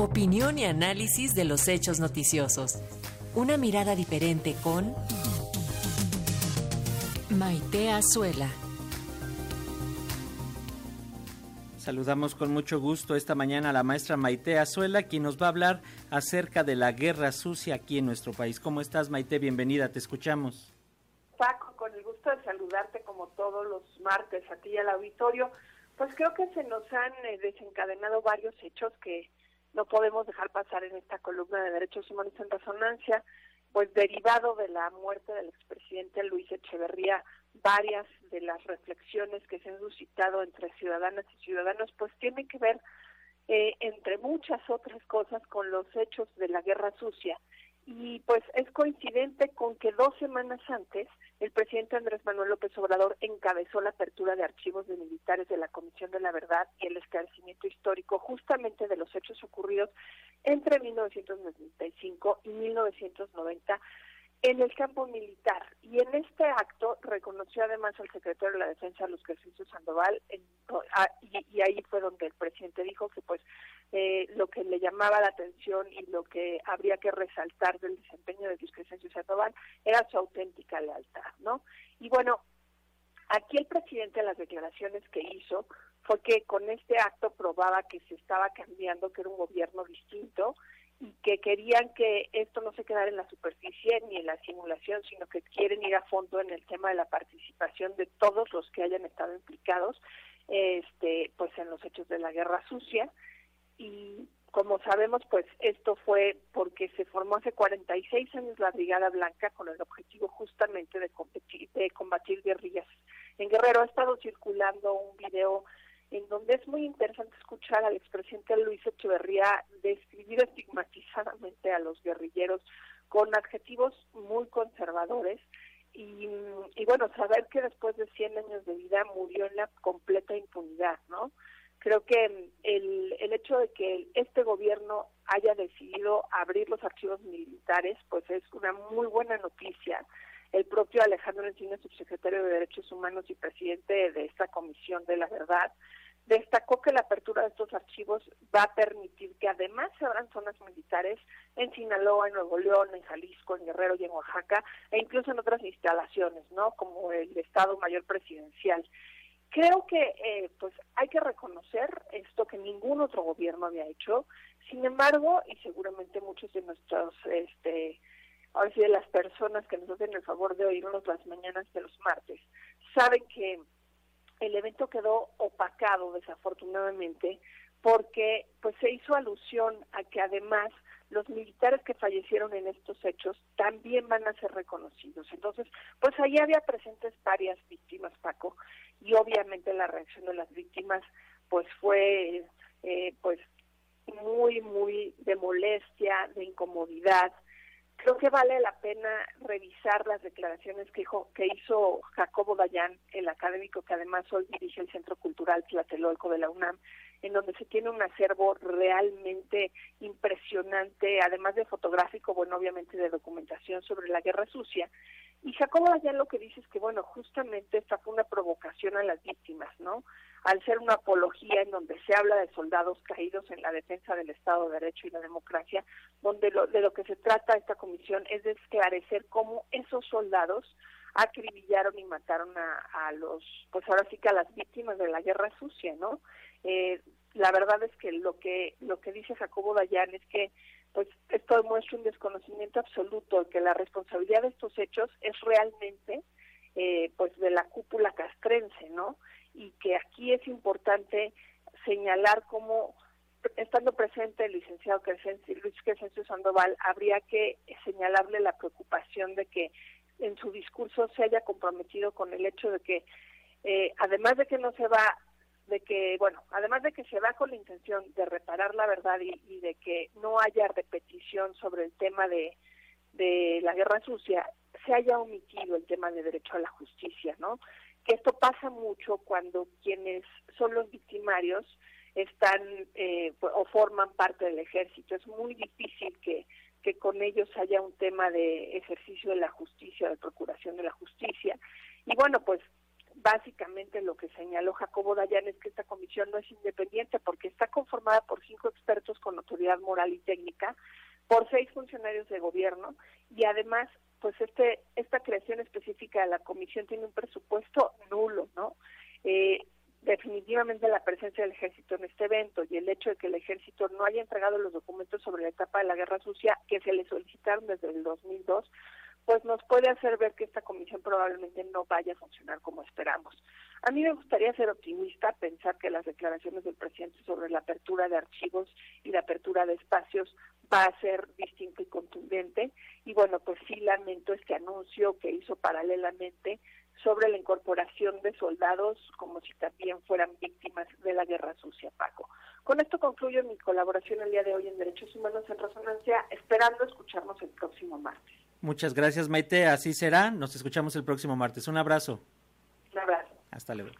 Opinión y análisis de los hechos noticiosos. Una mirada diferente con Maite Azuela. Saludamos con mucho gusto esta mañana a la maestra Maite Azuela, quien nos va a hablar acerca de la guerra sucia aquí en nuestro país. ¿Cómo estás, Maite? Bienvenida, te escuchamos. Paco, con el gusto de saludarte como todos los martes a ti y al auditorio. Pues creo que se nos han eh, desencadenado varios hechos que no podemos dejar pasar en esta columna de derechos humanos en resonancia, pues derivado de la muerte del expresidente Luis Echeverría, varias de las reflexiones que se han suscitado entre ciudadanas y ciudadanos, pues tienen que ver, eh, entre muchas otras cosas, con los hechos de la guerra sucia y pues es coincidente con que dos semanas antes el presidente Andrés Manuel López Obrador encabezó la apertura de archivos de militares de la Comisión de la Verdad y el esclarecimiento histórico justamente de los hechos ocurridos entre 1995 y 1990 en el campo militar. Y en este acto reconoció además al secretario de la Defensa, Luz Crescencio Sandoval, ah, y, ahí fue donde el presidente dijo que pues eh, lo que le llamaba la atención y lo que habría que resaltar del desempeño de Luis Crescencio Sandoval era su auténtica lealtad, ¿no? Y bueno, aquí el presidente en las declaraciones que hizo fue que con este acto probaba que se estaba cambiando, que era un gobierno distinto, y que querían que esto no se quedara en la superficie ni en la simulación, sino que quieren ir a fondo en el tema de la participación de todos los que hayan estado implicados este pues en los hechos de la guerra sucia y como sabemos pues esto fue porque se formó hace 46 años la Brigada Blanca con el objetivo justamente de competir, de combatir guerrillas. En Guerrero ha estado circulando un video en donde es muy interesante escuchar al expresidente Luis Echeverría describir estigmatizadamente a los guerrilleros con adjetivos muy conservadores y, y, bueno, saber que después de 100 años de vida murió en la completa impunidad, ¿no? Creo que el, el hecho de que este gobierno haya decidido abrir los archivos militares, pues es una muy buena noticia. El propio Alejandro Encina, subsecretario de Derechos Humanos y presidente de esta Comisión de la Verdad, destacó que la apertura de estos archivos va a permitir que además se abran zonas militares en Sinaloa, en Nuevo León, en Jalisco, en Guerrero y en Oaxaca, e incluso en otras instalaciones, ¿no? Como el Estado Mayor Presidencial. Creo que eh, pues hay que reconocer esto que ningún otro gobierno había hecho. Sin embargo, y seguramente muchos de nuestros, este, ahora sí de las personas que nos hacen el favor de oírnos las mañanas de los martes, saben que el evento quedó opacado desafortunadamente porque pues se hizo alusión a que además los militares que fallecieron en estos hechos también van a ser reconocidos. Entonces, pues ahí había presentes varias víctimas, Paco, y obviamente la reacción de las víctimas pues fue eh, pues muy, muy de molestia, de incomodidad, creo que vale la pena las declaraciones que, hizo, que hizo Jacobo Dayan, el académico que además hoy dirige el Centro Cultural Tlatelolco de la UNAM, en donde se tiene un acervo realmente impresionante, además de fotográfico, bueno, obviamente de documentación sobre la guerra sucia. Y Jacobo Dayan lo que dice es que, bueno, justamente esta fue una provocación a las víctimas, ¿no? al ser una apología en donde se habla de soldados caídos en la defensa del Estado de Derecho y la democracia, donde lo, de lo que se trata esta comisión es de esclarecer cómo esos soldados acribillaron y mataron a, los, pues ahora sí que a las víctimas de la guerra sucia, ¿no? Eh, la verdad es que lo que lo que dice Jacobo Dayan es que pues esto demuestra un desconocimiento absoluto que la responsabilidad de estos hechos es realmente eh, pues de la cúpula castrense, ¿no? y que aquí es importante señalar cómo estando presente el licenciado Luis Crescencio Sandoval, habría que señalarle la preocupación de que en su discurso se haya comprometido con el hecho de que, eh, además de que no se va, de que, bueno, además de que se va con la intención de reparar la verdad y, de que no haya repetición sobre el tema de, de la guerra sucia, se haya omitido el tema de derecho a la justicia, ¿no? esto pasa mucho cuando quienes son los victimarios están eh, o forman parte del ejército. Es muy difícil que, que con ellos haya un tema de ejercicio de la justicia, de procuración de la justicia. Y bueno, pues Básicamente lo que señaló Jacobo Dayan es que esta comisión no es independiente porque está conformada por cinco expertos con autoridad moral y técnica, por seis funcionarios de gobierno y además pues este esta creación específica de la comisión tiene un presupuesto nulo, ¿no? Eh, definitivamente la presencia del ejército en este evento y el hecho de que el ejército no haya entregado los documentos sobre la etapa de la guerra sucia que se le solicitaron desde el 2002, pues nos puede hacer ver que esta comisión probablemente no vaya a funcionar como esperamos. A mí me gustaría ser optimista, pensar que las declaraciones del presidente sobre la apertura de archivos y la apertura de espacios va a ser distinto y contundente. Y bueno, pues sí lamento este anuncio que hizo paralelamente sobre la incorporación de soldados como si también fueran víctimas de la guerra sucia, Paco. Con esto concluyo mi colaboración el día de hoy en Derechos Humanos en Resonancia, esperando escucharnos el próximo martes. Muchas gracias, Maite. Así será. Nos escuchamos el próximo martes. Un abrazo. Un abrazo. Hasta luego.